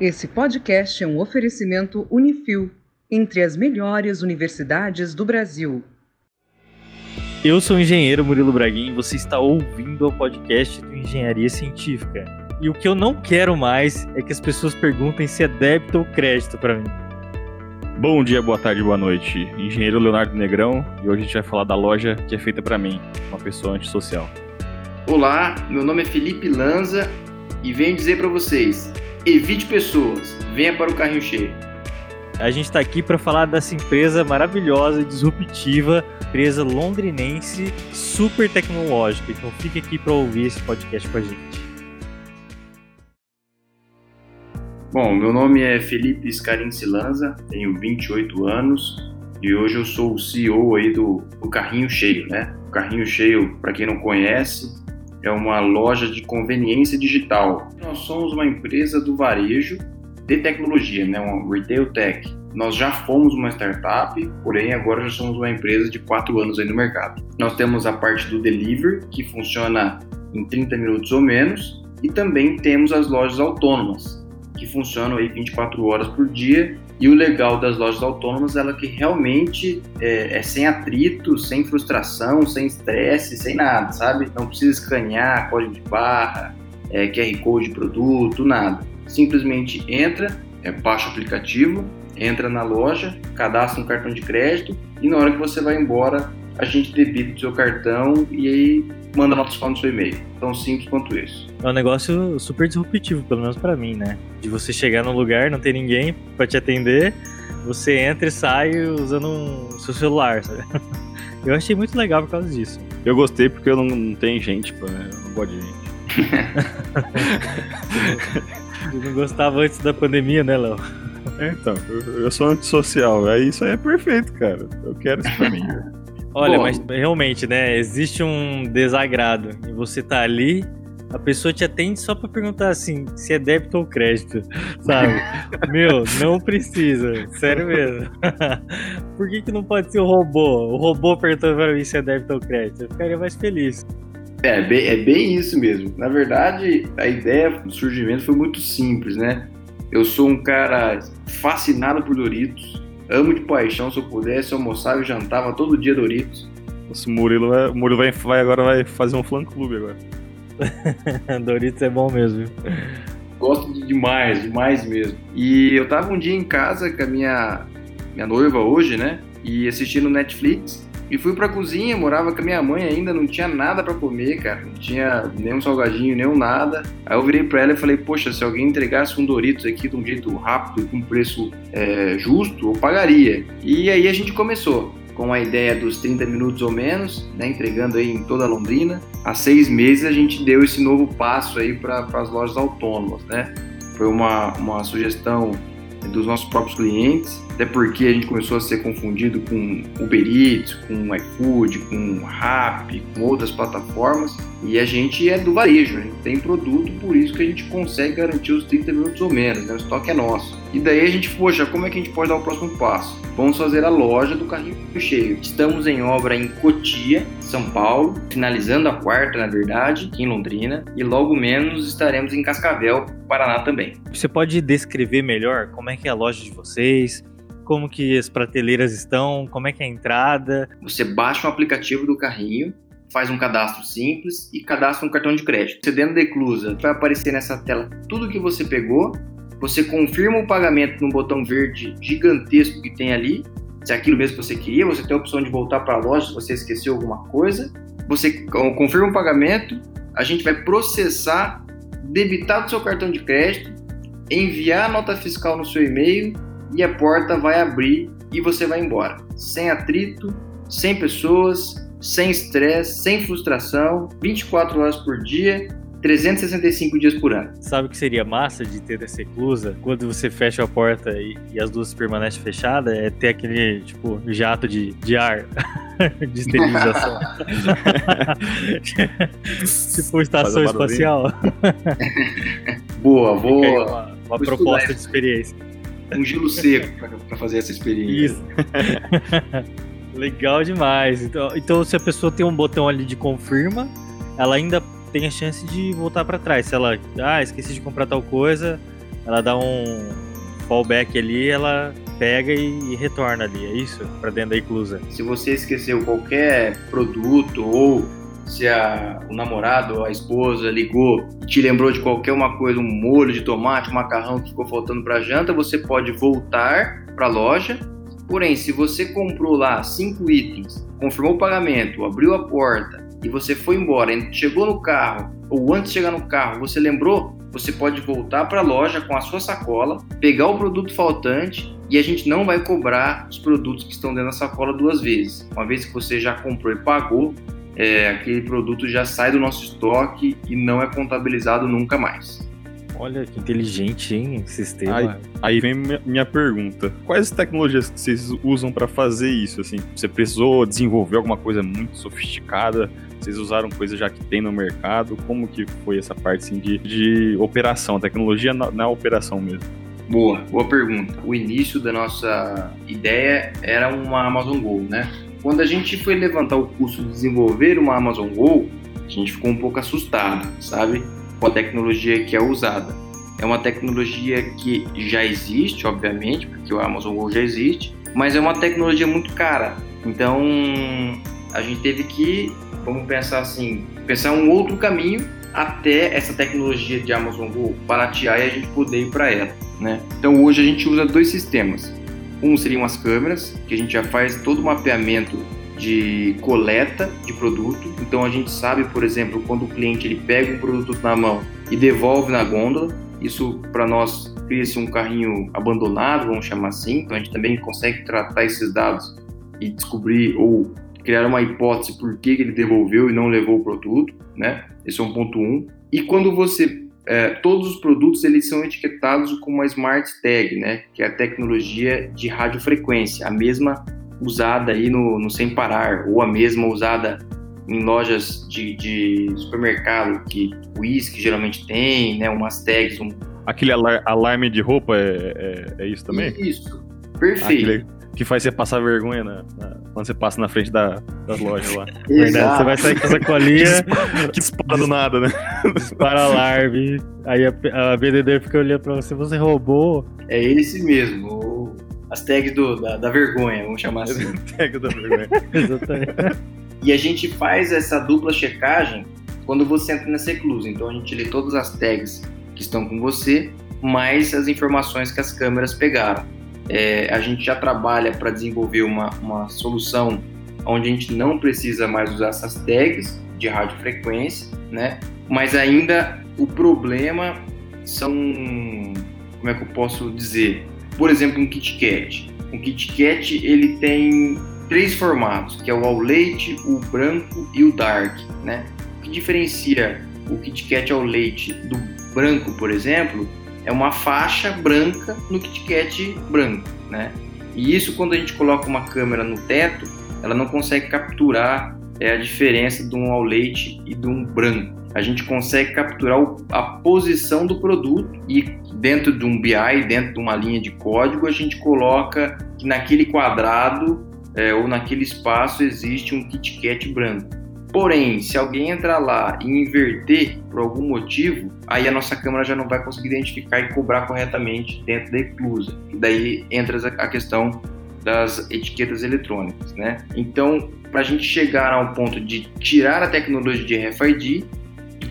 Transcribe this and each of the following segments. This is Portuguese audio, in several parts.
Esse podcast é um oferecimento Unifil, entre as melhores universidades do Brasil. Eu sou o engenheiro Murilo Braguin e você está ouvindo o podcast do Engenharia Científica. E o que eu não quero mais é que as pessoas perguntem se é débito ou crédito para mim. Bom dia, boa tarde, boa noite. Engenheiro Leonardo Negrão e hoje a gente vai falar da loja que é feita para mim, uma pessoa antissocial. Olá, meu nome é Felipe Lanza e venho dizer para vocês: evite pessoas, venha para o carrinho cheio. A gente está aqui para falar dessa empresa maravilhosa disruptiva, empresa londrinense super tecnológica. Então fique aqui para ouvir esse podcast com a gente. Bom, meu nome é Felipe Scarin Silanza, tenho 28 anos e hoje eu sou o CEO aí do, do Carrinho Cheio, né? O Carrinho Cheio, para quem não conhece, é uma loja de conveniência digital. Nós somos uma empresa do varejo de tecnologia, né, uma retail tech. Nós já fomos uma startup, porém agora já somos uma empresa de quatro anos aí no mercado. Nós temos a parte do delivery, que funciona em 30 minutos ou menos, e também temos as lojas autônomas, que funcionam aí 24 horas por dia e o legal das lojas autônomas é que realmente é, é, sem atrito, sem frustração, sem estresse, sem nada, sabe? Não precisa escanear código de barra, é, QR Code de produto, nada. Simplesmente entra, é, baixa o aplicativo, entra na loja, cadastra um cartão de crédito e na hora que você vai embora, a gente debita o seu cartão e aí manda nota fiscal no seu e-mail. Tão simples quanto isso. É um negócio super disruptivo, pelo menos para mim, né? De você chegar num lugar, não ter ninguém para te atender, você entra e sai usando o um, seu celular, sabe? Eu achei muito legal por causa disso. Eu gostei porque eu não, não tenho gente, pô, né? eu não gosto de gente. eu não gostava antes da pandemia, né, Léo? É, então, eu, eu sou antissocial, aí isso aí é perfeito, cara. Eu quero isso pra mim. Olha, Bom, mas realmente, né? Existe um desagrado. E você tá ali, a pessoa te atende só para perguntar assim, se é débito ou crédito, sabe? Meu, não precisa, sério mesmo. Por que, que não pode ser o robô? O robô perguntando para mim se é débito ou crédito. Eu ficaria mais feliz. É, bem, é bem isso mesmo. Na verdade, a ideia do surgimento foi muito simples, né? Eu sou um cara fascinado por Doritos Amo de paixão, se eu pudesse, eu almoçava e jantava todo dia Doritos. Nossa, o Murilo, vai, o Murilo vai, vai, agora vai fazer um fã clube agora. Doritos é bom mesmo. Gosto de demais, demais mesmo. E eu tava um dia em casa com a minha, minha noiva hoje, né? E assistindo Netflix. E fui pra cozinha, morava com a minha mãe ainda, não tinha nada para comer, cara. Não tinha nenhum salgadinho, nenhum nada. Aí eu virei pra ela e falei, poxa, se alguém entregasse um Doritos aqui de um jeito rápido, com um preço é, justo, eu pagaria. E aí a gente começou com a ideia dos 30 minutos ou menos, né, entregando aí em toda Londrina. Há seis meses a gente deu esse novo passo aí para as lojas autônomas, né? Foi uma, uma sugestão dos nossos próprios clientes, até porque a gente começou a ser confundido com Uber Eats, com iFood, com Rappi, com outras plataformas, e a gente é do varejo, a gente tem produto, por isso que a gente consegue garantir os 30 minutos ou menos, né? o estoque é nosso. E daí a gente, poxa, como é que a gente pode dar o próximo passo? Vamos fazer a loja do carrinho cheio. Estamos em obra em Cotia, São Paulo, finalizando a quarta, na verdade, aqui em Londrina, e logo menos estaremos em Cascavel, Paraná também. Você pode descrever melhor como é que é a loja de vocês? Como que as prateleiras estão? Como é que é a entrada? Você baixa um aplicativo do carrinho, faz um cadastro simples e cadastra um cartão de crédito. Você dentro da Eclusa vai aparecer nessa tela tudo que você pegou, você confirma o pagamento no botão verde gigantesco que tem ali, se é aquilo mesmo que você queria, você tem a opção de voltar para a loja se você esqueceu alguma coisa, você confirma o pagamento, a gente vai processar, debitar do seu cartão de crédito, enviar a nota fiscal no seu e-mail e a porta vai abrir e você vai embora, sem atrito, sem pessoas, sem estresse, sem frustração, 24 horas por dia, 365 dias por ano. Sabe o que seria massa de ter essa eclusa? Quando você fecha a porta e, e as duas permanecem fechadas, é ter aquele, tipo, jato de, de ar. de esterilização. tipo estação espacial. boa, boa. Uma, uma proposta de experiência. Um gelo seco para fazer essa experiência. Isso. Legal demais. Então, então, se a pessoa tem um botão ali de confirma, ela ainda tem a chance de voltar para trás. Se ela, ah, esqueci de comprar tal coisa, ela dá um fallback ali, ela pega e, e retorna ali, é isso? Para dentro da inclusa. Se você esqueceu qualquer produto ou se a, o namorado ou a esposa ligou e te lembrou de qualquer uma coisa, um molho de tomate, um macarrão que ficou faltando para janta, você pode voltar para a loja. Porém, se você comprou lá cinco itens, confirmou o pagamento, abriu a porta e você foi embora, chegou no carro ou antes de chegar no carro, você lembrou, você pode voltar para a loja com a sua sacola, pegar o produto faltante e a gente não vai cobrar os produtos que estão dentro da sacola duas vezes. Uma vez que você já comprou e pagou, é, aquele produto já sai do nosso estoque e não é contabilizado nunca mais. Olha que inteligente, hein, esse sistema. Aí, aí vem minha pergunta: quais tecnologias que vocês usam para fazer isso? Assim, você precisou desenvolver alguma coisa muito sofisticada? Vocês usaram coisa já que tem no mercado? Como que foi essa parte assim, de, de operação, tecnologia na, na operação mesmo? Boa, boa pergunta. O início da nossa ideia era uma Amazon Go, né? Quando a gente foi levantar o custo de desenvolver uma Amazon Go, a gente ficou um pouco assustado, sabe? Com a tecnologia que é usada. É uma tecnologia que já existe, obviamente, porque o Amazon Go já existe, mas é uma tecnologia muito cara. Então, a gente teve que, vamos pensar assim, pensar um outro caminho até essa tecnologia de Amazon Go baratear e a gente poder ir para ela, né? Então, hoje a gente usa dois sistemas. Um seriam as câmeras, que a gente já faz todo o mapeamento de coleta de produto. Então a gente sabe, por exemplo, quando o cliente ele pega um produto na mão e devolve na gôndola. Isso para nós cria-se um carrinho abandonado, vamos chamar assim. Então a gente também consegue tratar esses dados e descobrir ou criar uma hipótese por que ele devolveu e não levou o produto, né? Esse é um ponto um. E quando você é, todos os produtos eles são etiquetados com uma Smart Tag, né, que é a tecnologia de radiofrequência, a mesma usada aí no, no Sem Parar, ou a mesma usada em lojas de, de supermercado, que o uísque geralmente tem, né, umas tags. Um... Aquele alar alarme de roupa é, é, é, isso também? Isso, perfeito. Aquele que faz você passar vergonha na, na, quando você passa na frente da, das lojas lá. Verdade, você vai sair com essa colinha. que dispara do nada, né? Dispara alarme. Aí a, a vendedora fica olhando pra você, você roubou. É esse mesmo. As tags do, da, da vergonha, vamos chamar assim. Tag da vergonha. Exatamente. E a gente faz essa dupla checagem quando você entra nessa eclusa. Então a gente lê todas as tags que estão com você, mais as informações que as câmeras pegaram. É, a gente já trabalha para desenvolver uma, uma solução onde a gente não precisa mais usar essas tags de radiofrequência, né? Mas ainda o problema são, como é que eu posso dizer? Por exemplo, um KitKat. Um KitKat ele tem três formatos, que é o ao leite, o branco e o dark, né? O que diferencia o KitKat ao leite do branco, por exemplo, é uma faixa branca no KitKat branco, né? E isso quando a gente coloca uma câmera no teto, ela não consegue capturar é, a diferença de um ao leite e de um branco. A gente consegue capturar a posição do produto e dentro de um BI, dentro de uma linha de código, a gente coloca que naquele quadrado é, ou naquele espaço existe um KitKat branco. Porém, se alguém entrar lá e inverter por algum motivo, aí a nossa câmera já não vai conseguir identificar e cobrar corretamente dentro da eclusa. E daí entra a questão das etiquetas eletrônicas, né? Então, para a gente chegar ao ponto de tirar a tecnologia de RFID,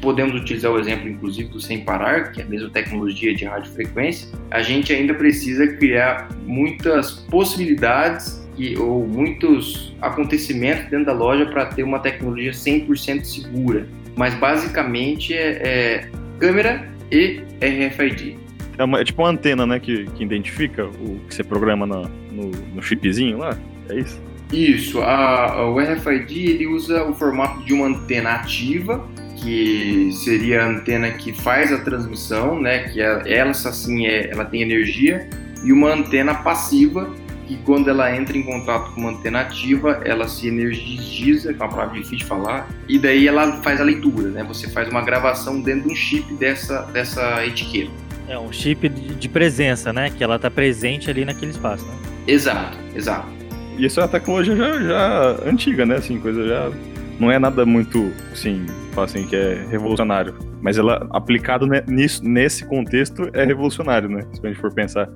podemos utilizar o exemplo, inclusive, do Sem Parar, que é a mesma tecnologia de radiofrequência, a gente ainda precisa criar muitas possibilidades que, ou muitos acontecimentos dentro da loja para ter uma tecnologia 100% segura. Mas basicamente é, é câmera e RFID. É, uma, é, tipo uma antena, né, que, que identifica o que você programa no, no, no chipzinho lá, é isso? Isso, a, a, o RFID ele usa o formato de uma antena ativa, que seria a antena que faz a transmissão, né, que é, ela assim é, ela tem energia, e uma antena passiva e quando ela entra em contato com uma antena ativa, ela se energiza, que é uma palavra difícil de falar, e daí ela faz a leitura, né? Você faz uma gravação dentro de um chip dessa, dessa etiqueta. É um chip de presença, né? Que ela está presente ali naquele espaço, né? Exato, exato. E isso é uma tecnologia já, já antiga, né? Assim, coisa já não é nada muito, assim, assim, que é revolucionário. Mas ela, aplicado nisso, nesse contexto, é revolucionário, né? Se a gente for pensar.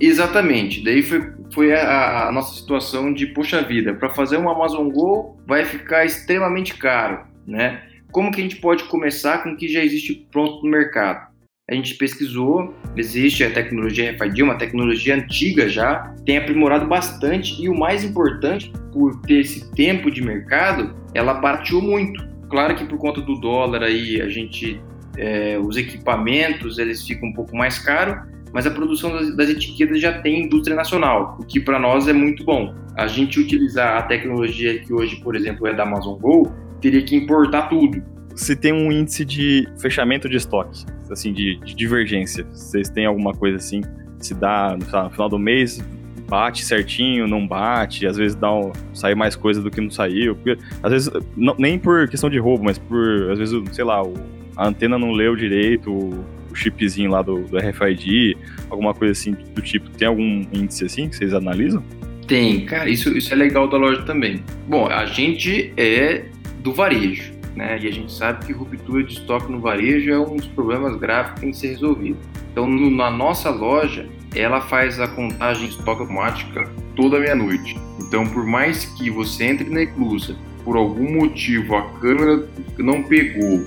Exatamente. Daí foi, foi a, a nossa situação de, puxa vida, para fazer um Amazon Go vai ficar extremamente caro, né? Como que a gente pode começar com o que já existe pronto no mercado? A gente pesquisou, existe a tecnologia RFID, uma tecnologia antiga já, tem aprimorado bastante e o mais importante, por ter esse tempo de mercado, ela partiu muito. Claro que por conta do dólar aí, a gente, é, os equipamentos, eles ficam um pouco mais caros, mas a produção das, das etiquetas já tem indústria nacional, o que para nós é muito bom. A gente utilizar a tecnologia que hoje, por exemplo, é da Amazon Go, teria que importar tudo. Se tem um índice de fechamento de estoque, assim, de, de divergência, vocês têm alguma coisa assim, se dá no final do mês, bate certinho, não bate, às vezes dá um, sai mais coisa do que não saiu, porque, às vezes, não, nem por questão de roubo, mas por, às vezes, sei lá, o, a antena não leu direito, o, o chipzinho lá do, do RFID, alguma coisa assim do tipo. Tem algum índice assim que vocês analisam? Tem, cara, isso, isso é legal da loja também. Bom, a gente é do varejo, né? E a gente sabe que ruptura de estoque no varejo é um dos problemas graves que tem que ser resolvido. Então, no, na nossa loja, ela faz a contagem de estoque automática toda meia-noite. Então, por mais que você entre na Eclusa, por algum motivo a câmera não pegou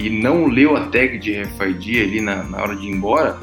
e não leu a tag de RFID ali na, na hora de ir embora,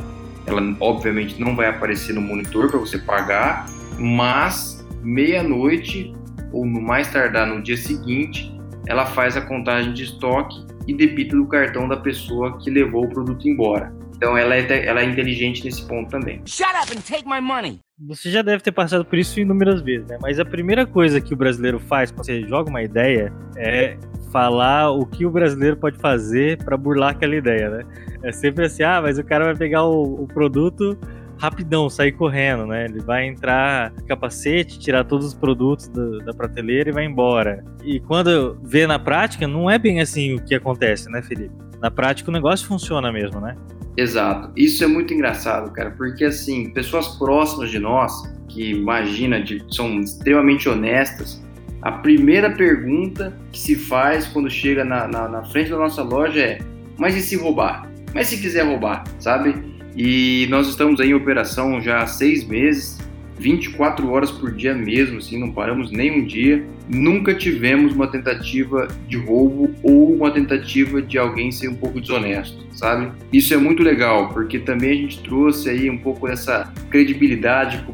ela obviamente não vai aparecer no monitor para você pagar, mas meia-noite ou no mais tardar no dia seguinte, ela faz a contagem de estoque e debita do cartão da pessoa que levou o produto embora. Então ela é, ela é inteligente nesse ponto também. Shut up and take my money. Você já deve ter passado por isso inúmeras vezes, né? Mas a primeira coisa que o brasileiro faz quando você joga uma ideia é falar o que o brasileiro pode fazer para burlar aquela ideia, né? É sempre assim, ah, mas o cara vai pegar o, o produto rapidão, sair correndo, né? Ele vai entrar capacete, tirar todos os produtos do, da prateleira e vai embora. E quando vê na prática, não é bem assim o que acontece, né, Felipe? Na prática o negócio funciona mesmo, né? Exato. Isso é muito engraçado, cara, porque assim, pessoas próximas de nós, que imagina, de, são extremamente honestas, a primeira pergunta que se faz quando chega na, na, na frente da nossa loja é: mas e se roubar? Mas se quiser roubar, sabe? E nós estamos aí em operação já há seis meses 24 horas por dia mesmo, assim, não paramos nem um dia. Nunca tivemos uma tentativa de roubo ou uma tentativa de alguém ser um pouco desonesto, sabe? Isso é muito legal, porque também a gente trouxe aí um pouco dessa credibilidade que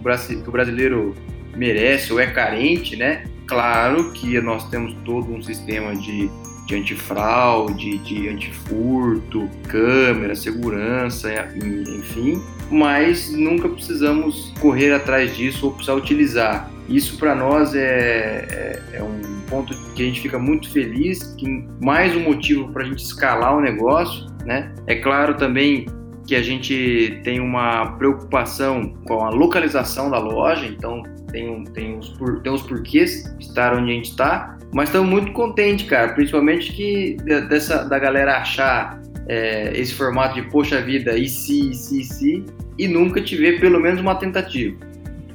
o brasileiro merece ou é carente, né? Claro que nós temos todo um sistema de de antifraude, de antifurto, câmera, segurança, enfim, mas nunca precisamos correr atrás disso ou precisar utilizar. Isso para nós é, é, é, um ponto que a gente fica muito feliz, que mais um motivo para a gente escalar o negócio, né? É claro também que a gente tem uma preocupação com a localização da loja, então tem, tem, os, tem os porquês estar onde a gente está, mas estamos muito contentes, cara, principalmente que dessa, da galera achar é, esse formato de poxa vida, e se, e se, e se, e nunca te ver pelo menos uma tentativa.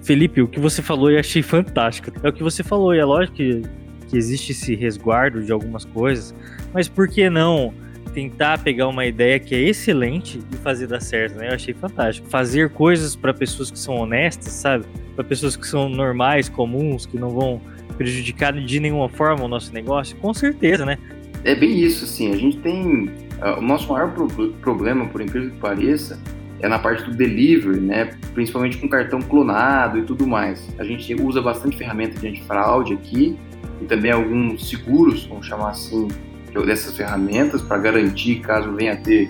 Felipe, o que você falou eu achei fantástico. É o que você falou, e é lógico que, que existe esse resguardo de algumas coisas, mas por que não tentar pegar uma ideia que é excelente e fazer dar certo, né? Eu achei fantástico. Fazer coisas para pessoas que são honestas, sabe? Para pessoas que são normais, comuns, que não vão prejudicar de nenhuma forma o nosso negócio, com certeza, né? É bem isso, assim. A gente tem o nosso maior pro problema, por incrível que pareça, é na parte do delivery, né? Principalmente com cartão clonado e tudo mais. A gente usa bastante ferramenta de antifraude aqui e também alguns seguros, vamos chamar assim, dessas ferramentas para garantir caso venha a ter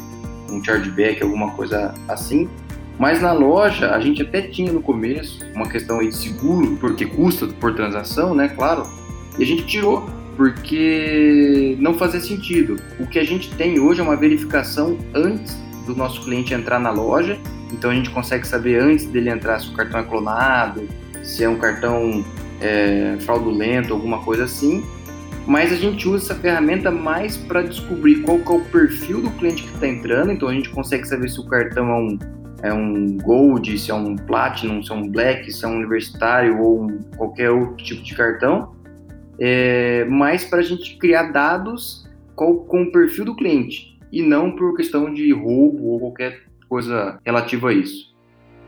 um chargeback, alguma coisa assim. Mas na loja a gente até tinha no começo uma questão aí de seguro, porque custa por transação, né? Claro. E a gente tirou, porque não fazia sentido. O que a gente tem hoje é uma verificação antes do nosso cliente entrar na loja. Então a gente consegue saber antes dele entrar se o cartão é clonado, se é um cartão é, fraudulento, alguma coisa assim mas a gente usa essa ferramenta mais para descobrir qual é o perfil do cliente que está entrando, então a gente consegue saber se o cartão é um, é um Gold, se é um Platinum, se é um Black, se é um universitário ou um, qualquer outro tipo de cartão. É, mas para a gente criar dados com, com o perfil do cliente e não por questão de roubo ou qualquer coisa relativa a isso.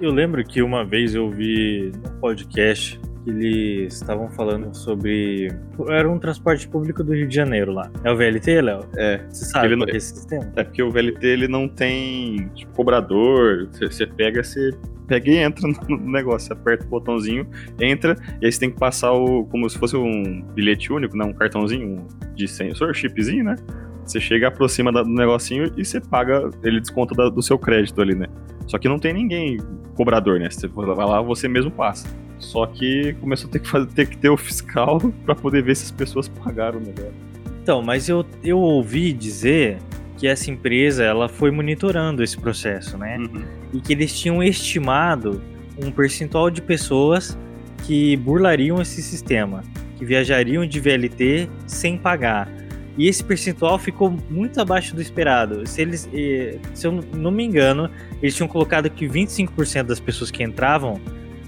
Eu lembro que uma vez eu vi no podcast eles estavam falando sobre. Era um transporte público do Rio de Janeiro lá. É o VLT, Léo? É. Você sabe Ele não- é esse sistema? É porque o VLT ele não tem tipo, cobrador. Você, pega, você pega e entra no negócio. Você aperta o botãozinho, entra, e aí você tem que passar o. como se fosse um bilhete único, né? Um cartãozinho de sensor, chipzinho, né? Você chega, aproxima do negocinho e você paga, ele desconta do seu crédito ali, né? Só que não tem ninguém cobrador, né? Você vai lá, você mesmo passa. Só que começou a ter que, fazer, ter, que ter o fiscal pra poder ver se as pessoas pagaram o negócio. Então, mas eu, eu ouvi dizer que essa empresa ela foi monitorando esse processo, né? Uhum. E que eles tinham estimado um percentual de pessoas que burlariam esse sistema, que viajariam de VLT sem pagar. E esse percentual ficou muito abaixo do esperado. Se eles, eh, se eu não me engano, eles tinham colocado que 25% das pessoas que entravam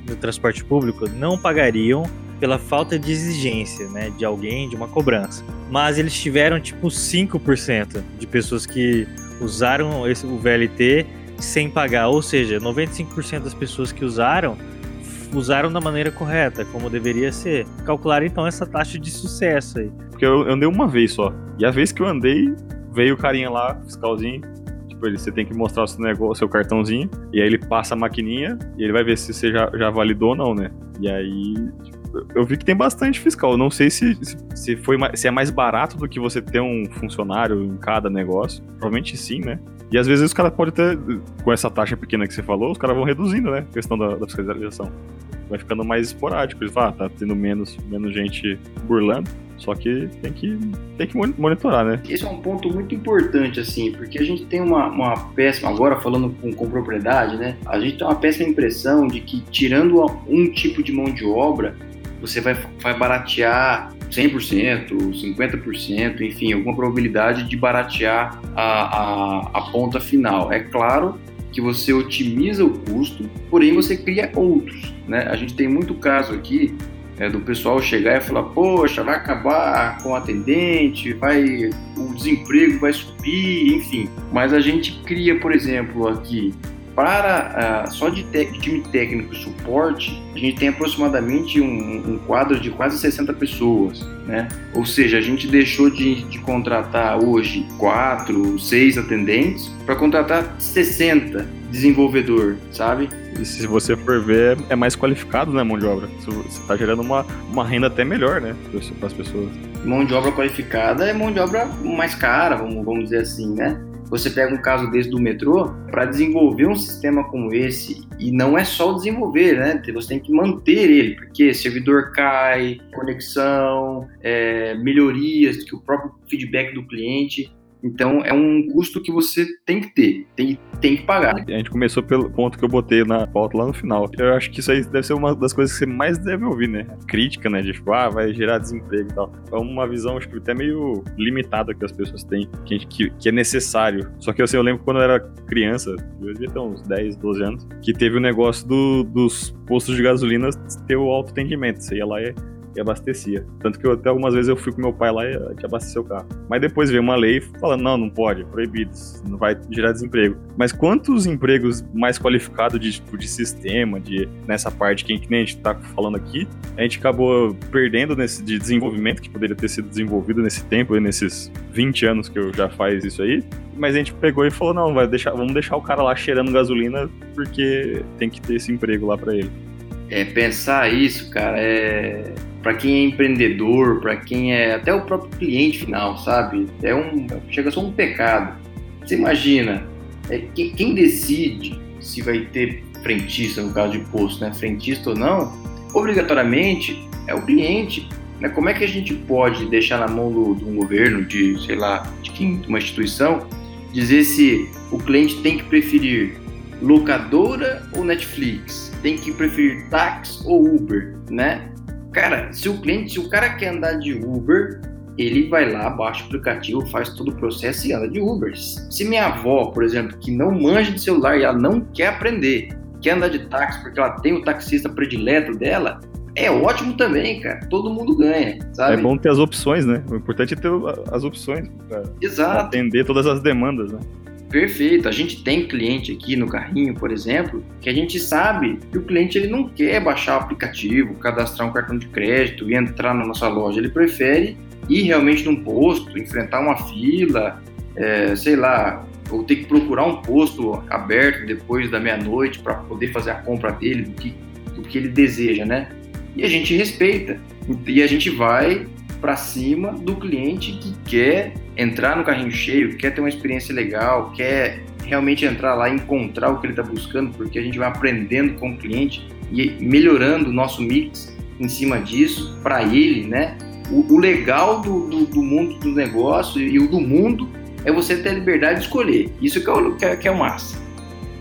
no transporte público não pagariam pela falta de exigência, né, de alguém, de uma cobrança. Mas eles tiveram tipo 5% de pessoas que usaram esse, o VLT sem pagar, ou seja, 95% das pessoas que usaram usaram da maneira correta, como deveria ser. Calcular então essa taxa de sucesso aí. Porque eu, eu andei uma vez só. E a vez que eu andei, veio o carinha lá, fiscalzinho. Tipo, ele, você tem que mostrar o seu negócio, seu cartãozinho. E aí ele passa a maquininha e ele vai ver se você já, já validou ou não, né? E aí. tipo, eu vi que tem bastante fiscal. Não sei se, se, foi, se é mais barato do que você ter um funcionário em cada negócio. Provavelmente sim, né? E às vezes os caras podem ter, com essa taxa pequena que você falou, os caras vão reduzindo, né? A questão da, da fiscalização. Vai ficando mais esporádico. Eles falam, ah, tá tendo menos, menos gente burlando. Só que tem que, tem que mon- monitorar, né? Esse é um ponto muito importante, assim, porque a gente tem uma, uma péssima, agora falando com, com propriedade, né? A gente tem uma péssima impressão de que, tirando um tipo de mão de obra, você vai, vai baratear 100%, 50%, enfim, alguma probabilidade de baratear a, a, a ponta final. É claro que você otimiza o custo, porém você cria outros, né? A gente tem muito caso aqui é, do pessoal chegar e falar, poxa, vai acabar com o atendente, vai, o desemprego vai subir, enfim. Mas a gente cria, por exemplo, aqui, para ah, só de, time técnico e suporte, a gente tem aproximadamente um, um quadro de quase 60 pessoas, né? Ou seja, a gente deixou de, de contratar hoje quatro, seis atendentes para contratar 60 desenvolvedor, sabe? E se você for ver, é mais qualificado, né, mão de obra? Você- Você tá gerando uma, uma renda até melhor, né, para as pessoas. mão de obra qualificada é mão de obra mais cara, vamos, vamos dizer assim, né? Você pega um caso desse do metrô, para desenvolver um sistema como esse, e não é só desenvolver, né? Você tem que manter ele, porque servidor cai, conexão, é, melhorias, que o próprio feedback do cliente. Então é um custo que você tem que ter, tem, tem que pagar. A gente começou pelo ponto que eu botei na pauta lá no final. Eu acho que isso aí deve ser uma das coisas que você mais deve ouvir, né? Crítica, né? De tipo, ah, vai gerar desemprego e tal. É uma visão, acho que até meio limitada que as pessoas têm, que, que, que é necessário. Só que assim, eu lembro quando eu era criança, eu devia ter uns 10, 12 anos, que teve o negócio do- dos postos de gasolina ter o autoatendimento. Você ia lá e e abastecia. Tanto que eu, até algumas vezes eu fui com meu pai lá e a gente abasteceu o carro. Mas depois veio uma lei falando, não, não pode, proibido, não vai gerar desemprego. Mas quantos empregos mais qualificados de, tipo, de sistema, de nessa parte que, que a gente tá falando aqui, a gente acabou perdendo nesse de desenvolvimento que poderia ter sido desenvolvido nesse tempo, nesses 20 anos que eu já faz isso aí. Mas a gente pegou e falou, não, vai deixar, vamos deixar o cara lá cheirando gasolina porque tem que ter esse emprego lá pra ele. É, pensar isso, cara, é para quem é empreendedor, para quem é até o próprio cliente final, sabe? É um chega ser um pecado. Você imagina, é, quem, quem decide se vai ter frentista no caso de posto, né? Frentista ou não, obrigatoriamente é o cliente. Né? Como é que a gente pode deixar na mão do, um governo, de sei lá, de quem, uma instituição, dizer se o cliente tem que preferir locadora ou Netflix? Tem que preferir táxi ou Uber, né? Cara, se o cliente, se o cara quer andar de Uber, ele vai lá, baixa o aplicativo, faz todo o processo e anda de Uber. Se minha avó, por exemplo, que não manja de celular e ela não quer aprender, quer andar de táxi porque ela tem o taxista predileto dela, é ótimo também, cara. Todo mundo ganha, sabe? É bom ter as opções, né? O importante é ter as opções para Exato. atender todas as demandas, né? Perfeito. A gente tem cliente aqui no carrinho, por exemplo, que a gente sabe que o cliente ele não quer baixar o aplicativo, cadastrar um cartão de crédito e entrar na nossa loja. Ele prefere ir realmente num posto, enfrentar uma fila, é, sei lá, ou ter que procurar um posto aberto depois da meia-noite para poder fazer a compra dele, do que, do que ele deseja, né? E a gente respeita. E a gente vai para cima do cliente que quer entrar no carrinho cheio, quer ter uma experiência legal, quer realmente entrar lá e encontrar o que ele está buscando, porque a gente vai aprendendo com o cliente e melhorando o nosso mix em cima disso para ele, né? O, o legal do, do, do, mundo do negócio e o do mundo é você ter a liberdade de escolher. Isso que é o, que é, que é o massa.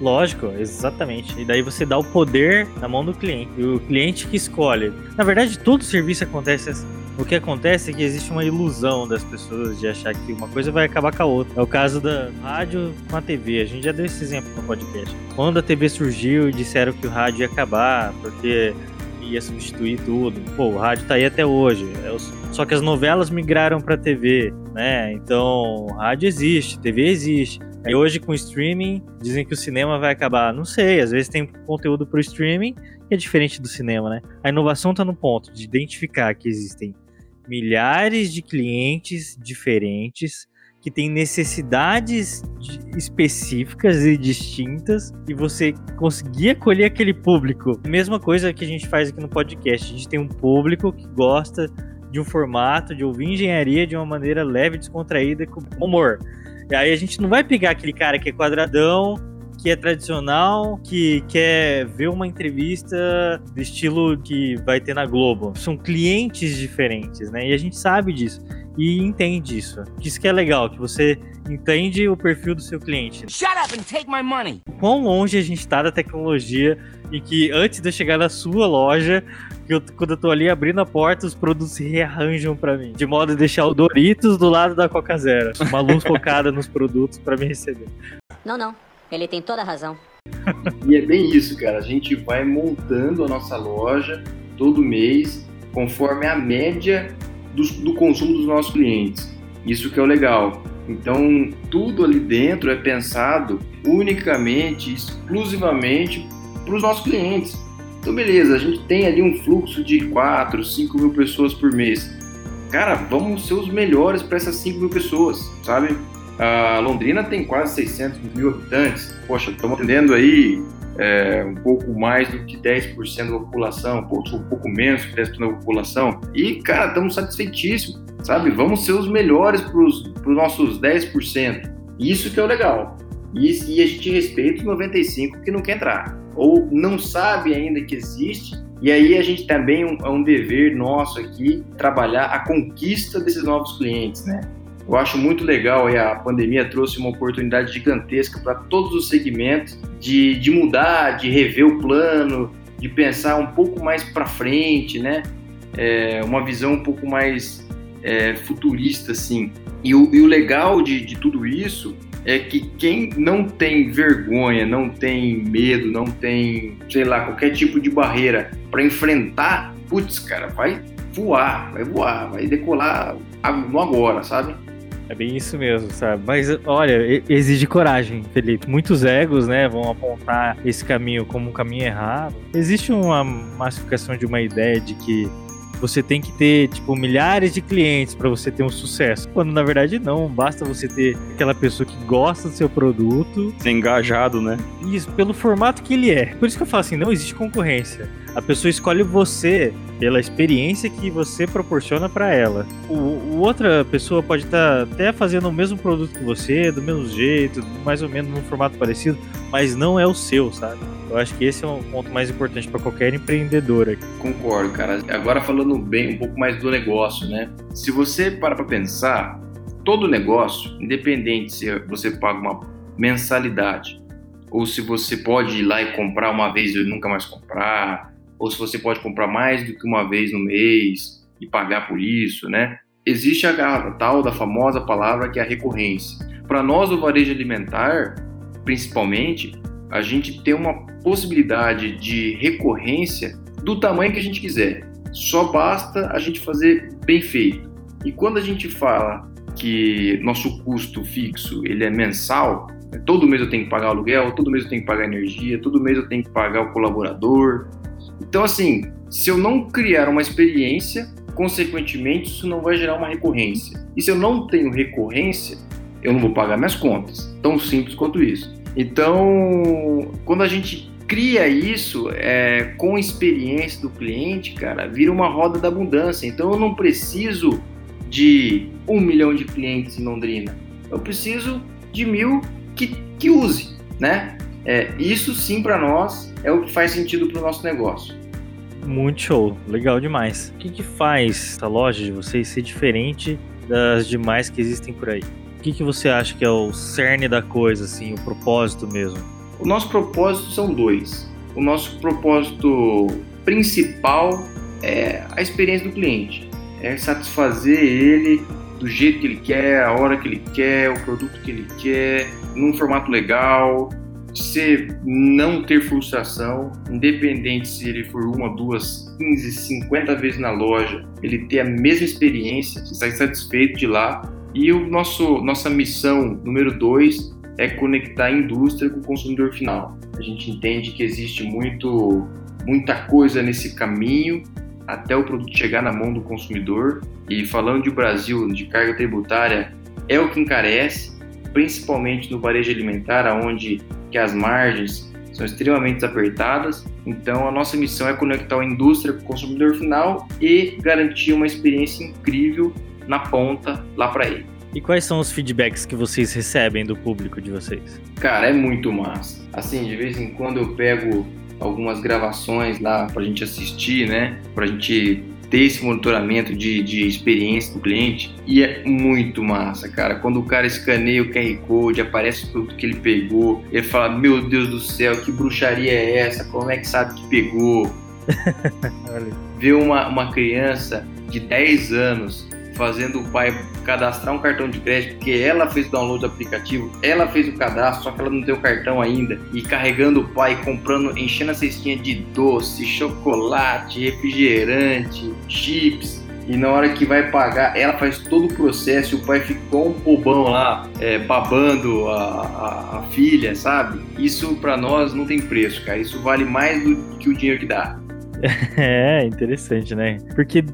Lógico, exatamente. E daí você dá o poder na mão do cliente. E o cliente que escolhe. Na verdade, todo serviço acontece assim. O que acontece é que existe uma ilusão das pessoas de achar que uma coisa vai acabar com a outra. É o caso da rádio com a TV. A gente já deu esse exemplo no podcast. Quando a TV surgiu e disseram que o rádio ia acabar, porque ia substituir tudo. Pô, o rádio tá aí até hoje. É só que as novelas migraram pra TV, né? Então, rádio existe, TV existe. Aí hoje com streaming, dizem que o cinema vai acabar. Não sei, às vezes tem conteúdo pro streaming que é diferente do cinema, né? A inovação tá no ponto de identificar que existem milhares de clientes diferentes que têm necessidades específicas e distintas e você conseguir acolher aquele público. Mesma coisa que a gente faz aqui no podcast. A gente tem um público que gosta de um formato, de ouvir engenharia de uma maneira leve, descontraída, com humor. E aí a gente não vai pegar aquele cara que é quadradão, que é tradicional, que quer ver uma entrevista do estilo que vai ter na Globo. São clientes diferentes, né? E a gente sabe disso e entende isso. Isso que é legal, que você entende o perfil do seu cliente. Shut up and take my money. Quão longe a gente está da tecnologia e que antes de eu chegar na sua loja, eu, quando eu tô ali abrindo a porta, os produtos se rearranjam para mim, de modo a deixar o Doritos do lado da Coca Zero, uma luz focada nos produtos para me receber. Não, não. Ele tem toda a razão. e é bem isso, cara. A gente vai montando a nossa loja todo mês conforme a média do, do consumo dos nossos clientes. Isso que é o legal. Então, tudo ali dentro é pensado unicamente, exclusivamente para os nossos clientes. Então, beleza, a gente tem ali um fluxo de 4, 5 mil pessoas por mês. Cara, vamos ser os melhores para essas 5 mil pessoas, sabe? A Londrina tem quase 600 mil habitantes. Poxa, estamos atendendo aí é, um pouco mais do que 10% da população, um pouco, um menos que 10% da população. E, cara, estamos satisfeitíssimos, sabe? Vamos ser os melhores para os nossos 10%. Isso que é o legal. E, e a gente respeita os 95% que não quer entrar. Ou não sabe ainda que existe e aí a gente também é um dever nosso aqui trabalhar a conquista desses novos clientes, né? Eu acho muito legal aí a pandemia trouxe uma oportunidade gigantesca para todos os segmentos de, de mudar, de rever o plano, de pensar um pouco mais para frente, né? É, uma visão um pouco mais é, futurista, assim. E o, e o legal de, de tudo isso é que quem não tem vergonha, não tem medo, não tem, sei lá, qualquer tipo de barreira para enfrentar, putz, cara, vai voar, vai voar, vai decolar no agora, sabe? É bem isso mesmo, sabe? Mas olha, exige coragem, Felipe. Muitos egos, né, vão apontar esse caminho como um caminho errado. Existe uma massificação de uma ideia de que você tem que ter, tipo, milhares de clientes para você ter um sucesso. Quando na verdade não, basta você ter aquela pessoa que gosta do seu produto. Ser engajado, né? Isso, pelo formato que ele é. Por isso que eu falo assim, não existe concorrência. A pessoa escolhe você pela experiência que você proporciona para ela. O, o, outra pessoa pode estar tá até fazendo o mesmo produto que você, do mesmo jeito, mais ou menos num formato parecido, mas não é o seu, sabe? Eu acho que esse é um ponto mais importante para qualquer empreendedor aqui. Concordo, cara. Agora falando bem um pouco mais do negócio, né? Se você para para pensar, todo negócio, independente se você paga uma mensalidade ou se você pode ir lá e comprar uma vez e nunca mais comprar, ou se você pode comprar mais do que uma vez no mês e pagar por isso, né? Existe a tal da famosa palavra que é a recorrência. Para nós do varejo alimentar, principalmente, a gente tem uma possibilidade de recorrência do tamanho que a gente quiser. Só basta a gente fazer bem feito. E quando a gente fala que nosso custo fixo ele é mensal, né, todo mês eu tenho que pagar aluguel, todo mês eu tenho que pagar energia, todo mês eu tenho que pagar o colaborador. Então, assim, se eu não criar uma experiência, consequentemente, isso não vai gerar uma recorrência. E se eu não tenho recorrência, eu não vou pagar minhas contas. Tão simples quanto isso. Então, quando a gente cria isso é, com experiência do cliente, cara, vira uma roda da abundância. Então, eu não preciso de um milhão de clientes em Londrina. Eu preciso de mil que, que use, né? É, isso sim para nós é o que faz sentido para o nosso negócio. Muito show, legal demais. O que, que faz essa loja de vocês ser diferente das demais que existem por aí? O que, que você acha que é o cerne da coisa, assim, o propósito mesmo? O nosso propósito são dois. O nosso propósito principal é a experiência do cliente é satisfazer ele do jeito que ele quer, a hora que ele quer, o produto que ele quer, num formato legal, você não ter frustração, independente se ele for uma, duas, 15, 50 vezes na loja, ele ter a mesma experiência, você está satisfeito de lá. E o nosso nossa missão número dois é conectar a indústria com o consumidor final. A gente entende que existe muito muita coisa nesse caminho até o produto chegar na mão do consumidor. E falando de Brasil, de carga tributária, é o que encarece, principalmente no varejo alimentar, onde que as margens são extremamente apertadas. Então, a nossa missão é conectar a indústria com o consumidor final e garantir uma experiência incrível na ponta lá para ele. E quais são os feedbacks que vocês recebem do público de vocês? Cara, é muito massa. Assim, de vez em quando eu pego algumas gravações lá para a gente assistir, né? Para a gente ter esse monitoramento de, de experiência do cliente e é muito massa, cara. Quando o cara escaneia o QR Code, aparece o produto que ele pegou, ele fala: Meu Deus do céu, que bruxaria é essa? Como é que sabe que pegou? Ver uma, uma criança de 10 anos fazendo o pai cadastrar um cartão de crédito, porque ela fez o download do aplicativo, ela fez o cadastro, só que ela não tem o cartão ainda, e carregando o pai, comprando, enchendo a cestinha de doce, chocolate, refrigerante, chips, e na hora que vai pagar, ela faz todo o processo e o pai ficou um bobão lá, é, babando a, a, a, filha, sabe? Isso para nós não tem preço, cara. Isso vale mais do que o dinheiro que dá. É, interessante, né? Porque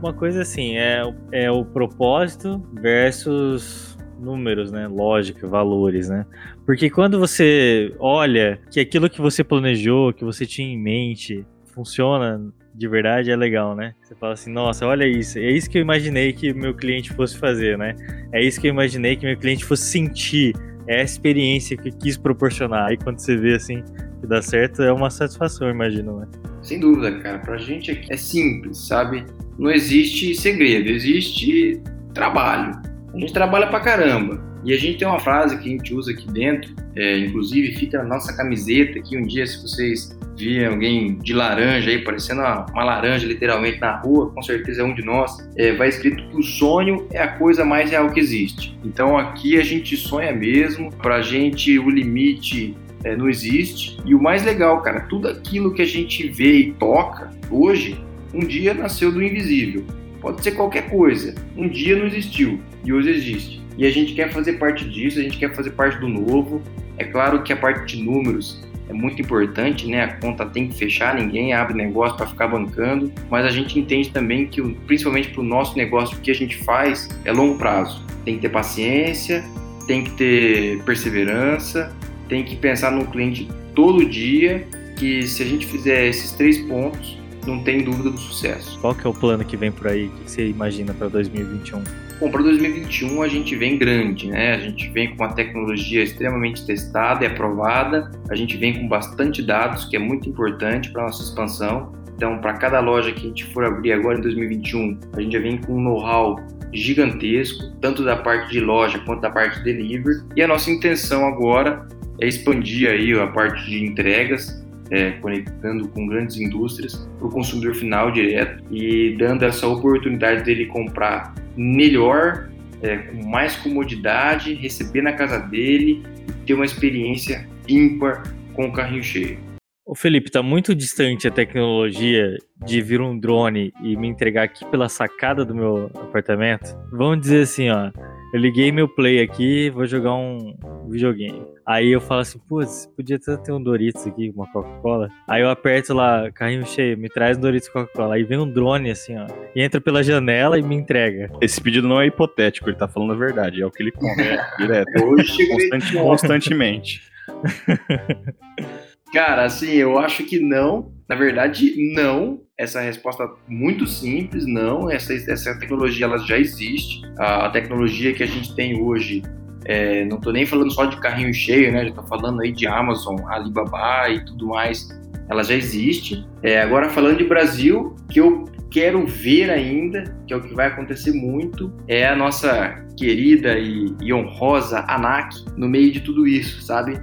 uma coisa assim, é, é o propósito versus números, né? Lógica, valores, né? Porque quando você olha que aquilo que você planejou, que você tinha em mente, funciona de verdade, é legal, né? Você fala assim, nossa, olha isso, é isso que eu imaginei que meu cliente fosse fazer, né? É isso que eu imaginei que meu cliente fosse sentir, é a experiência que quis proporcionar. Aí quando você vê assim que dá certo, é uma satisfação, imagino, né? Sem dúvida, cara. Pra gente é simples, sabe? Não existe segredo, existe trabalho. A gente trabalha pra caramba. E a gente tem uma frase que a gente usa aqui dentro, é, inclusive fica na nossa camiseta aqui um dia, se vocês virem alguém de laranja aí, parecendo uma, uma, laranja literalmente na rua, com certeza é um de nós, é, vai escrito que o sonho é a coisa mais real que existe. Então aqui a gente sonha mesmo, pra gente o limite é, não existe. E o mais legal, cara, tudo aquilo que a gente vê e toca hoje, um dia nasceu do invisível. Pode ser qualquer coisa. Um dia não existiu e hoje existe. E a gente quer fazer parte disso, a gente quer fazer parte do novo. É claro que a parte de números é muito importante, né? A conta tem que fechar, ninguém abre negócio para ficar bancando, mas a gente entende também que, principalmente para o nosso negócio, o que a gente faz é longo prazo. Tem que ter paciência, tem que ter perseverança, tem que pensar no cliente todo dia, que se a gente fizer esses três pontos, não tem dúvida do sucesso. Qual que é o plano que vem por aí? O que você imagina para 2021? Bom, para 2021 a gente vem grande, né? A gente vem com uma tecnologia extremamente testada e aprovada. A gente vem com bastante dados, que é muito importante para nossa expansão. Então, para cada loja que a gente for abrir agora em 2021, a gente já vem com um know-how gigantesco, tanto da parte de loja quanto da parte de delivery. E a nossa intenção agora é expandir aí a parte de entregas, é, conectando com grandes indústrias para o consumidor final direto e dando essa oportunidade dele comprar melhor, é, com mais comodidade, receber na casa dele e ter uma experiência ímpar com o carrinho cheio. Ô Felipe, tá muito distante a tecnologia de vir um drone e me entregar aqui pela sacada do meu apartamento? Vamos dizer assim, ó. Eu liguei meu play aqui, vou jogar um videogame. Aí eu falo assim, putz, podia ter um Doritos aqui, uma Coca-Cola. Aí eu aperto lá, carrinho cheio, me traz um Doritos Coca-Cola. Aí vem um drone assim, ó, e entra pela janela e me entrega. Esse pedido não é hipotético, ele tá falando a verdade, é o que ele come, é direto. Hoje Constante- constantemente. Cara, assim, eu acho que não. Na verdade, não. Essa resposta é muito simples, não. Essa, essa tecnologia ela já existe. A, a tecnologia que a gente tem hoje, é, não tô nem falando só de carrinho cheio, né? Já tô falando aí de Amazon, Alibaba e tudo mais. Ela já existe. É, agora, falando de Brasil, que eu quero ver ainda, que é o que vai acontecer muito, é a nossa querida e, e honrosa ANAC no meio de tudo isso, sabe?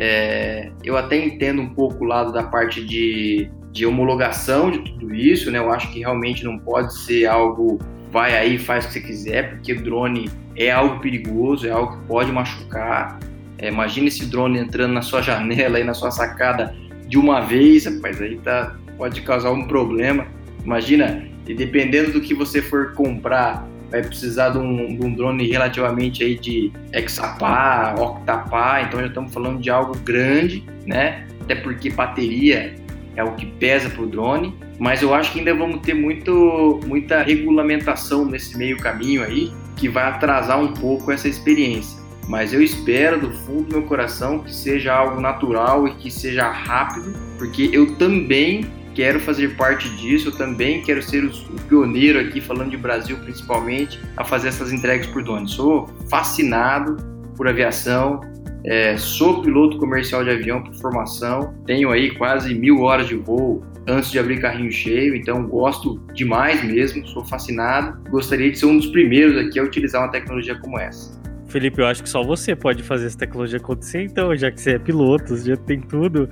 É, eu até entendo um pouco o lado da parte de, de homologação de tudo isso, né? Eu acho que realmente não pode ser algo vai aí faz o que você quiser, porque drone é algo perigoso, é algo que pode machucar. É, imagina esse drone entrando na sua janela e na sua sacada de uma vez, rapaz, aí tá, pode causar um problema. Imagina, e dependendo do que você for comprar, vai precisar de um, de um drone relativamente aí de hexapá, octapá, então já estamos falando de algo grande, né? Até porque bateria é o que pesa para o drone, mas eu acho que ainda vamos ter muito, muita regulamentação nesse meio caminho aí, que vai atrasar um pouco essa experiência. Mas eu espero do fundo do meu coração que seja algo natural e que seja rápido, porque eu também quero fazer parte disso, eu também quero ser o pioneiro aqui, falando de Brasil principalmente, a fazer essas entregas por drone. Sou fascinado por aviação, é, sou piloto comercial de avião por formação, tenho aí quase mil horas de voo antes de abrir carrinho cheio, então gosto demais mesmo, sou fascinado. Gostaria de ser um dos primeiros aqui a utilizar uma tecnologia como essa. Felipe, eu acho que só você pode fazer essa tecnologia acontecer, então, já que você é piloto, já tem tudo.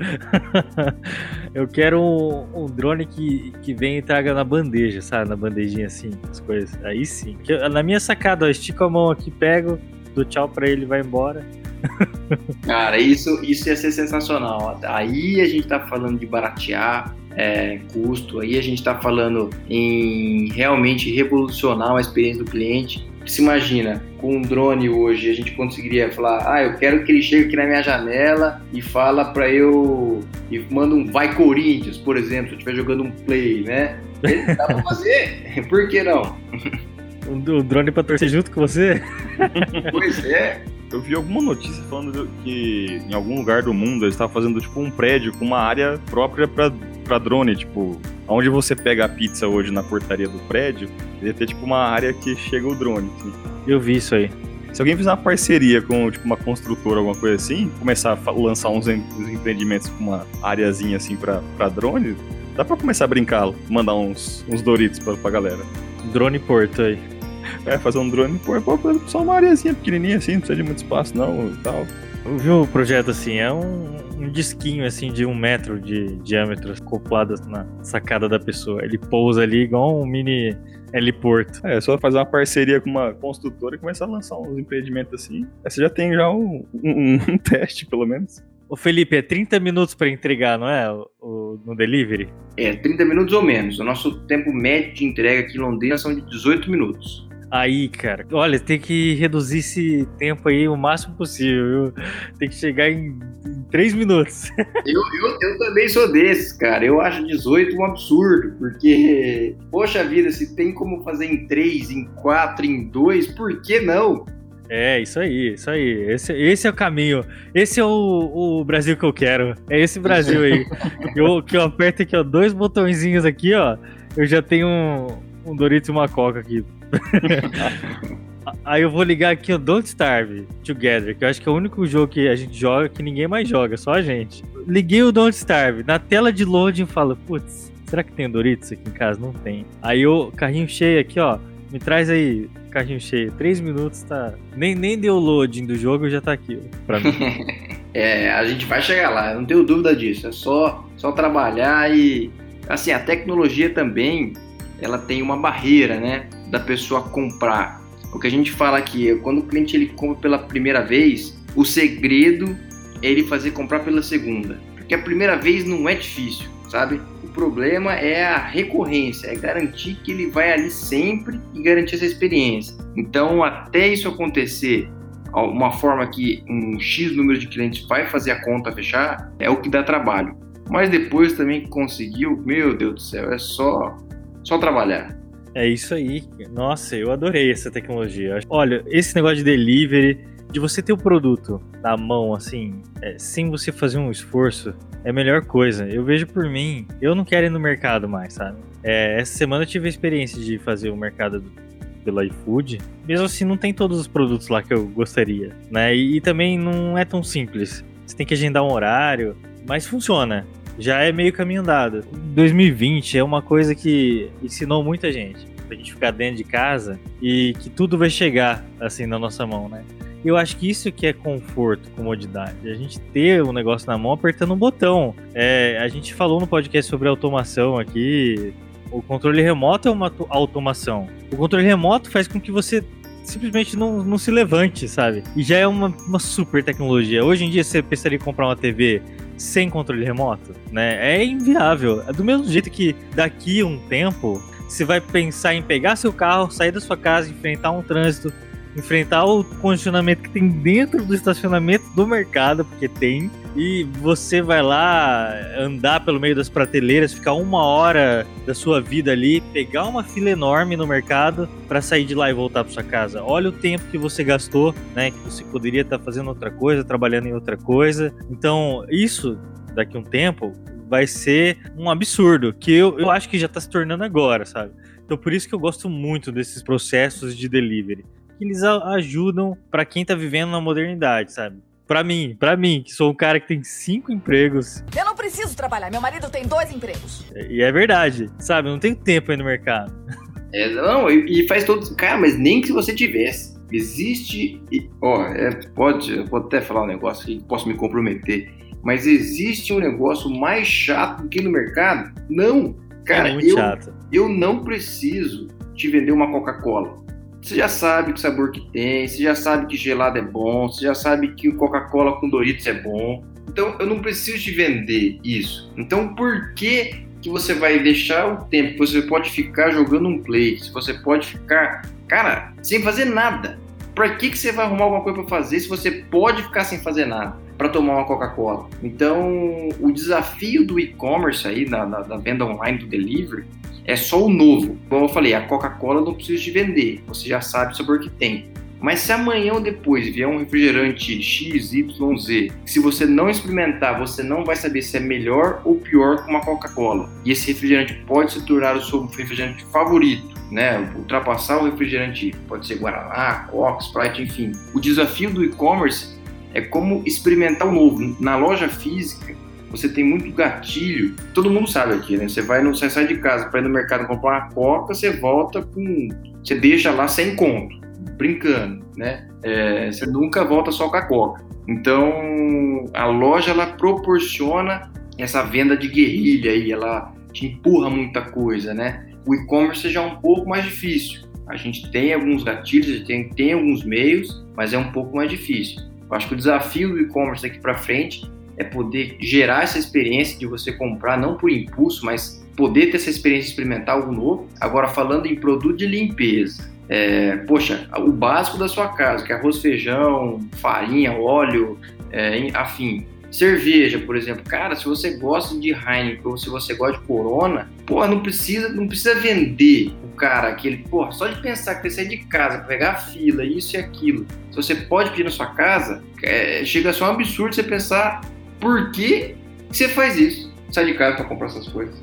eu quero um, um, drone que, que vem e traga na bandeja, sabe? Na bandejinha assim, as coisas. Aí sim. Na minha sacada, ó, estico a mão aqui, pego, dou tchau pra ele vai embora. Cara, isso, isso ia ser sensacional. Aí a gente tá falando de baratear é, custo, aí a gente tá falando em realmente revolucionar a experiência do cliente. Se imagina, com um drone hoje, a gente conseguiria falar: ah, eu quero que ele chegue aqui na minha janela e fala para eu. e manda um Vai Corinthians, por exemplo, se eu estiver jogando um play, né? Dá pra fazer, por que não? O drone pra torcer junto com você? Pois é. Eu vi alguma notícia falando que em algum lugar do mundo eles estavam fazendo tipo um prédio com uma área própria pra, pra drone, tipo, onde você pega a pizza hoje na portaria do prédio, ia ter tipo uma área que chega o drone. Assim. Eu vi isso aí. Se alguém fizer uma parceria com tipo, uma construtora, alguma coisa assim, começar a lançar uns, empreendimentos com uma areazinha assim pra, pra drone, dá pra começar a brincar, mandar uns, uns Doritos pra, pra galera. Drone Porto aí. É, fazer um drone, pô, só uma areazinha pequenininha assim, não precisa de muito espaço não e tal. Viu o projeto assim? É um, um disquinho assim de um metro de diâmetro acoplado na sacada da pessoa. Ele pousa ali igual um mini heliporto. É, só fazer uma parceria com uma construtora e começar a lançar uns empreendimentos assim. Aí você já tem já um, um, um teste, pelo menos. Ô Felipe, é 30 minutos para entregar, não é? O, o, no delivery? É, 30 minutos ou menos. O nosso tempo médio de entrega aqui em Londrina são de 18 minutos. Aí, cara, olha, tem que reduzir esse tempo aí o máximo possível, viu? Tem que chegar em, em 3 minutos. Eu, eu, eu, também sou desses, cara. Eu acho 18 um absurdo, porque, poxa vida, se tem como fazer em 3, em 4, em 2, por que não? É, isso aí, isso aí. Esse, esse é o caminho. Esse é o, o Brasil que eu quero. É esse Brasil aí. eu, que eu aperto aqui, ó, dois botõezinhos aqui, ó. Eu já tenho um, um Doritos e uma Coca aqui. Aí eu vou ligar aqui o Don't Starve Together, que eu acho que é o único jogo que a gente joga que ninguém mais joga, só a gente. Liguei o Don't Starve, na tela de loading falo, putz, será que tem Doritos aqui em casa? Não tem. Aí o carrinho cheio aqui, ó, me traz aí, carrinho cheio. Três minutos tá. Nem, nem deu loading do jogo, já tá aqui, ó, pra mim. é, a gente vai chegar lá, não tenho dúvida disso. É só, só trabalhar e. Assim, a tecnologia também, ela tem uma barreira, né? Da pessoa comprar. O que a gente fala aqui é quando o cliente ele compra pela primeira vez, o segredo é ele fazer comprar pela segunda. Porque a primeira vez não é difícil, sabe? O problema é a recorrência, é garantir que ele vai ali sempre e garantir essa experiência. Então, até isso acontecer, uma forma que um X número de clientes vai fazer a conta fechar, é o que dá trabalho. Mas depois também conseguiu, meu Deus do céu, é só, só trabalhar. É isso aí. Nossa, eu adorei essa tecnologia. Olha, esse negócio de delivery, de você ter o produto na mão, assim, é, sem você fazer um esforço, é a melhor coisa. Eu vejo por mim, eu não quero ir no mercado mais, sabe? É, essa semana eu tive a experiência de fazer o mercado pelo iFood. Mesmo assim, não tem todos os produtos lá que eu gostaria, né? E, e também não é tão simples. Você tem que agendar um horário, mas funciona. Já é meio caminho andado. 2020 é uma coisa que ensinou muita gente. Pra gente ficar dentro de casa e que tudo vai chegar assim na nossa mão, né? Eu acho que isso que é conforto, comodidade. A gente ter um negócio na mão apertando um botão. É, a gente falou no podcast sobre automação aqui. O controle remoto é uma automação. O controle remoto faz com que você simplesmente não, não se levante, sabe? E já é uma, uma super tecnologia. Hoje em dia você pensaria em comprar uma TV sem controle remoto, né? É inviável. É do mesmo jeito que daqui um tempo você vai pensar em pegar seu carro, sair da sua casa, enfrentar um trânsito, enfrentar o condicionamento que tem dentro do estacionamento do mercado, porque tem, e você vai lá andar pelo meio das prateleiras, ficar uma hora da sua vida ali, pegar uma fila enorme no mercado para sair de lá e voltar para sua casa. Olha o tempo que você gastou, né? Que você poderia estar tá fazendo outra coisa, trabalhando em outra coisa. Então, isso daqui a um tempo vai ser um absurdo, que eu, eu acho que já está se tornando agora, sabe? Então por isso que eu gosto muito desses processos de delivery que eles ajudam para quem tá vivendo na modernidade, sabe? Para mim, para mim, que sou um cara que tem cinco empregos. Eu não preciso trabalhar, meu marido tem dois empregos. E é verdade, sabe? Eu não tenho tempo aí no mercado. É, não, e faz todo. Cara, mas nem que você tivesse. Existe. Ó, é, pode, eu vou até falar um negócio que posso me comprometer. Mas existe um negócio mais chato do que no mercado? Não. Cara, é eu, chato. eu não preciso te vender uma Coca-Cola. Você já sabe que sabor que tem, você já sabe que gelado é bom, você já sabe que o Coca-Cola com Doritos é bom. Então eu não preciso te vender isso. Então por que que você vai deixar o tempo que você pode ficar jogando um play, se você pode ficar, cara, sem fazer nada? Para que que você vai arrumar alguma coisa para fazer se você pode ficar sem fazer nada? para tomar uma Coca-Cola. Então, o desafio do e-commerce aí, da, da, venda online, do delivery, é só o novo. Como eu falei, a Coca-Cola não precisa de vender, você já sabe o sabor que tem. Mas se amanhã ou depois vier um refrigerante X, Y, Z, se você não experimentar, você não vai saber se é melhor ou pior que uma Coca-Cola. E esse refrigerante pode se tornar o seu refrigerante favorito, né? Ultrapassar o refrigerante, pode ser Guaraná, Coca, Sprite, enfim. O desafio do e-commerce é como experimentar o novo. Na loja física, você tem muito gatilho. Todo mundo sabe aqui, né? Você vai no, você sai de casa para ir no mercado comprar uma coca, você volta com, você deixa lá sem conto, brincando, né? É, você nunca volta só com a coca. Então a loja ela proporciona essa venda de guerrilha aí, ela te empurra muita coisa, né? O e-commerce já é um pouco mais difícil. A gente tem alguns gatilhos, a gente tem, tem alguns meios, mas é um pouco mais difícil. Eu acho que o desafio do e-commerce daqui para frente é poder gerar essa experiência de você comprar, não por impulso, mas poder ter essa experiência de experimentar algo novo. Agora, falando em produto de limpeza, é, poxa, o básico da sua casa, que é arroz, feijão, farinha, óleo, é, afim. Cerveja, por exemplo, cara, se você gosta de Heineken ou se você gosta de Corona, pô, não precisa, não precisa vender o cara aquele, pô, só de pensar que você sai de casa, pegar a fila, isso e aquilo. Se você pode pedir na sua casa, é, chega a ser um absurdo você pensar por que você faz isso? Sai de casa para comprar essas coisas.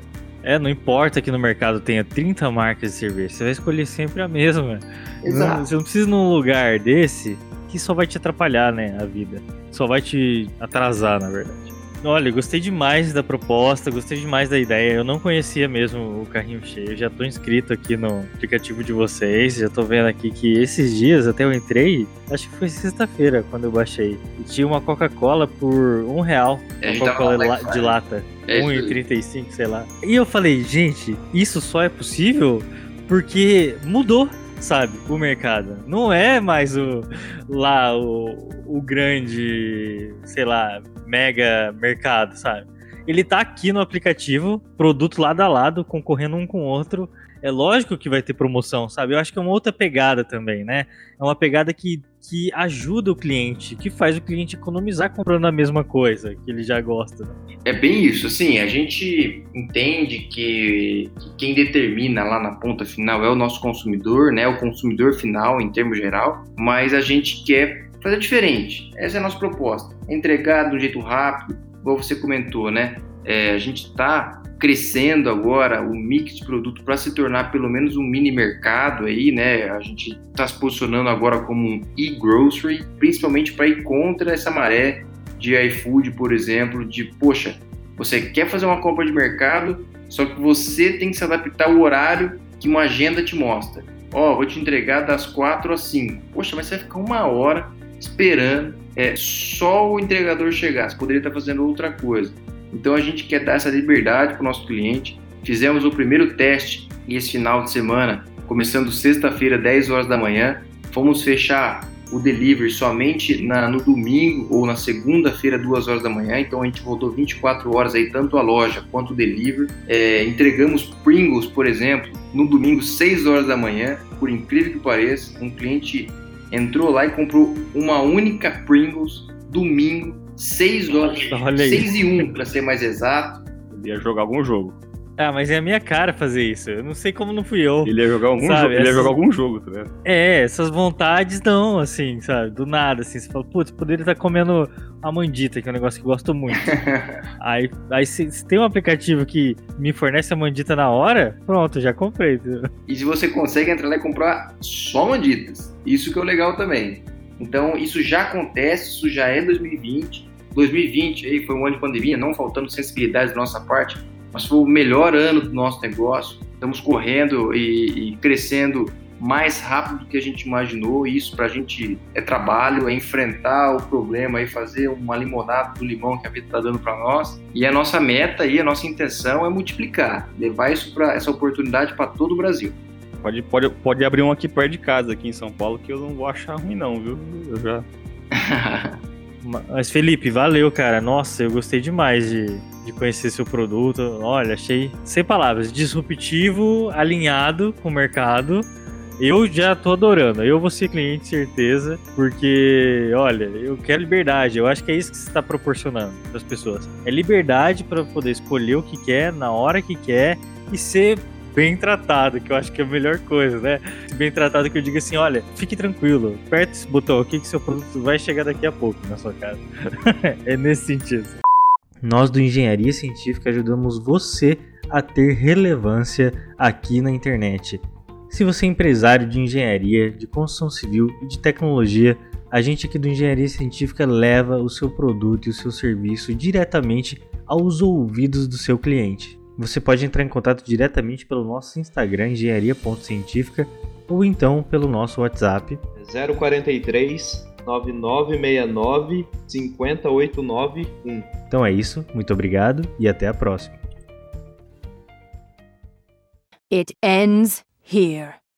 É, não importa que no mercado tenha 30 marcas de cerveja, você vai escolher sempre a mesma. Exato. Não, você não precisa num lugar desse que só vai te atrapalhar, né, a vida. Só vai te atrasar, na verdade. Olha, gostei demais da proposta, gostei demais da ideia. Eu não conhecia mesmo o carrinho cheio. Já tô inscrito aqui no aplicativo de vocês. Já tô vendo aqui que esses dias até eu entrei, acho que foi sexta-feira quando eu baixei. E tinha uma Coca-Cola por um real. Uma Coca-Cola de lata. É 1,35, sei lá. E eu falei, gente, isso só é possível porque mudou sabe, o mercado. Não é mais o lá o, o grande, sei lá, mega mercado, sabe? ele tá aqui no aplicativo, produto lado a lado, concorrendo um com o outro. É lógico que vai ter promoção, sabe? Eu acho que é uma outra pegada também, né? É uma pegada que, que ajuda o cliente, que faz o cliente economizar comprando a mesma coisa que ele já gosta. É bem isso, assim, a gente entende que, que quem determina lá na ponta final é o nosso consumidor, né? O consumidor final em termos geral, mas a gente quer fazer diferente. Essa é a nossa proposta. Entregar de um jeito rápido, igual você comentou, né? É, a gente está crescendo agora o mix de produto para se tornar pelo menos um mini mercado aí, né? A gente está se posicionando agora como um e-grocery, principalmente para ir contra essa maré de iFood, por exemplo, de poxa, você quer fazer uma compra de mercado, só que você tem que se adaptar ao horário que uma agenda te mostra. Ó, oh, vou te entregar das 4 às 5. Poxa, mas você vai ficar uma hora esperando é, só o entregador chegar. Poderia estar fazendo outra coisa. Então a gente quer dar essa liberdade para o nosso cliente. Fizemos o primeiro teste esse final de semana, começando sexta-feira, 10 horas da manhã. Fomos fechar o delivery somente na, no domingo ou na segunda-feira, 2 horas da manhã. Então a gente voltou 24 horas aí, tanto a loja quanto o delivery. É, entregamos Pringles, por exemplo, no domingo, 6 horas da manhã. Por incrível que pareça, um cliente entrou lá e comprou uma única Pringles domingo 6 horas. 6 e 1, pra ser mais exato. Ia jogar algum jogo. Ah, mas é a minha cara fazer isso. Eu não sei como não fui eu. Ele ia jogar algum, sabe? jogo, ele ia jogar algum jogo, tá vendo? É, essas vontades não, assim, sabe? Do nada, assim. Você fala, putz, poderia estar comendo a mandita, que é um negócio que eu gosto muito. aí, aí se, se, tem um aplicativo que me fornece a mandita na hora, pronto, já comprei. E se você consegue entrar lá e comprar só manditas, isso que é o legal também. Então, isso já acontece, isso já é 2020. 2020 aí foi um ano de pandemia, não faltando sensibilidade da nossa parte, mas foi o melhor ano do nosso negócio. Estamos correndo e, e crescendo mais rápido do que a gente imaginou. E isso para a gente é trabalho, é enfrentar o problema e fazer uma limonada do limão que a vida está dando para nós. E a nossa meta e a nossa intenção é multiplicar, levar isso para essa oportunidade para todo o Brasil. Pode, pode, pode abrir um aqui perto de casa, aqui em São Paulo, que eu não vou achar ruim, não, viu? Eu já. Mas, Felipe, valeu, cara. Nossa, eu gostei demais de, de conhecer seu produto. Olha, achei, sem palavras, disruptivo, alinhado com o mercado. Eu já tô adorando. Eu vou ser cliente, certeza, porque, olha, eu quero liberdade. Eu acho que é isso que você está proporcionando para as pessoas. É liberdade para poder escolher o que quer, na hora que quer e ser bem tratado, que eu acho que é a melhor coisa, né? Bem tratado que eu digo assim, olha, fique tranquilo, aperte esse botão aqui que seu produto vai chegar daqui a pouco na sua casa. é nesse sentido. Nós do Engenharia Científica ajudamos você a ter relevância aqui na internet. Se você é empresário de engenharia, de construção civil e de tecnologia, a gente aqui do Engenharia Científica leva o seu produto e o seu serviço diretamente aos ouvidos do seu cliente. Você pode entrar em contato diretamente pelo nosso Instagram, engenharia.científica, ou então pelo nosso WhatsApp 043 9969 50891. Então é isso, muito obrigado e até a próxima. It ends here.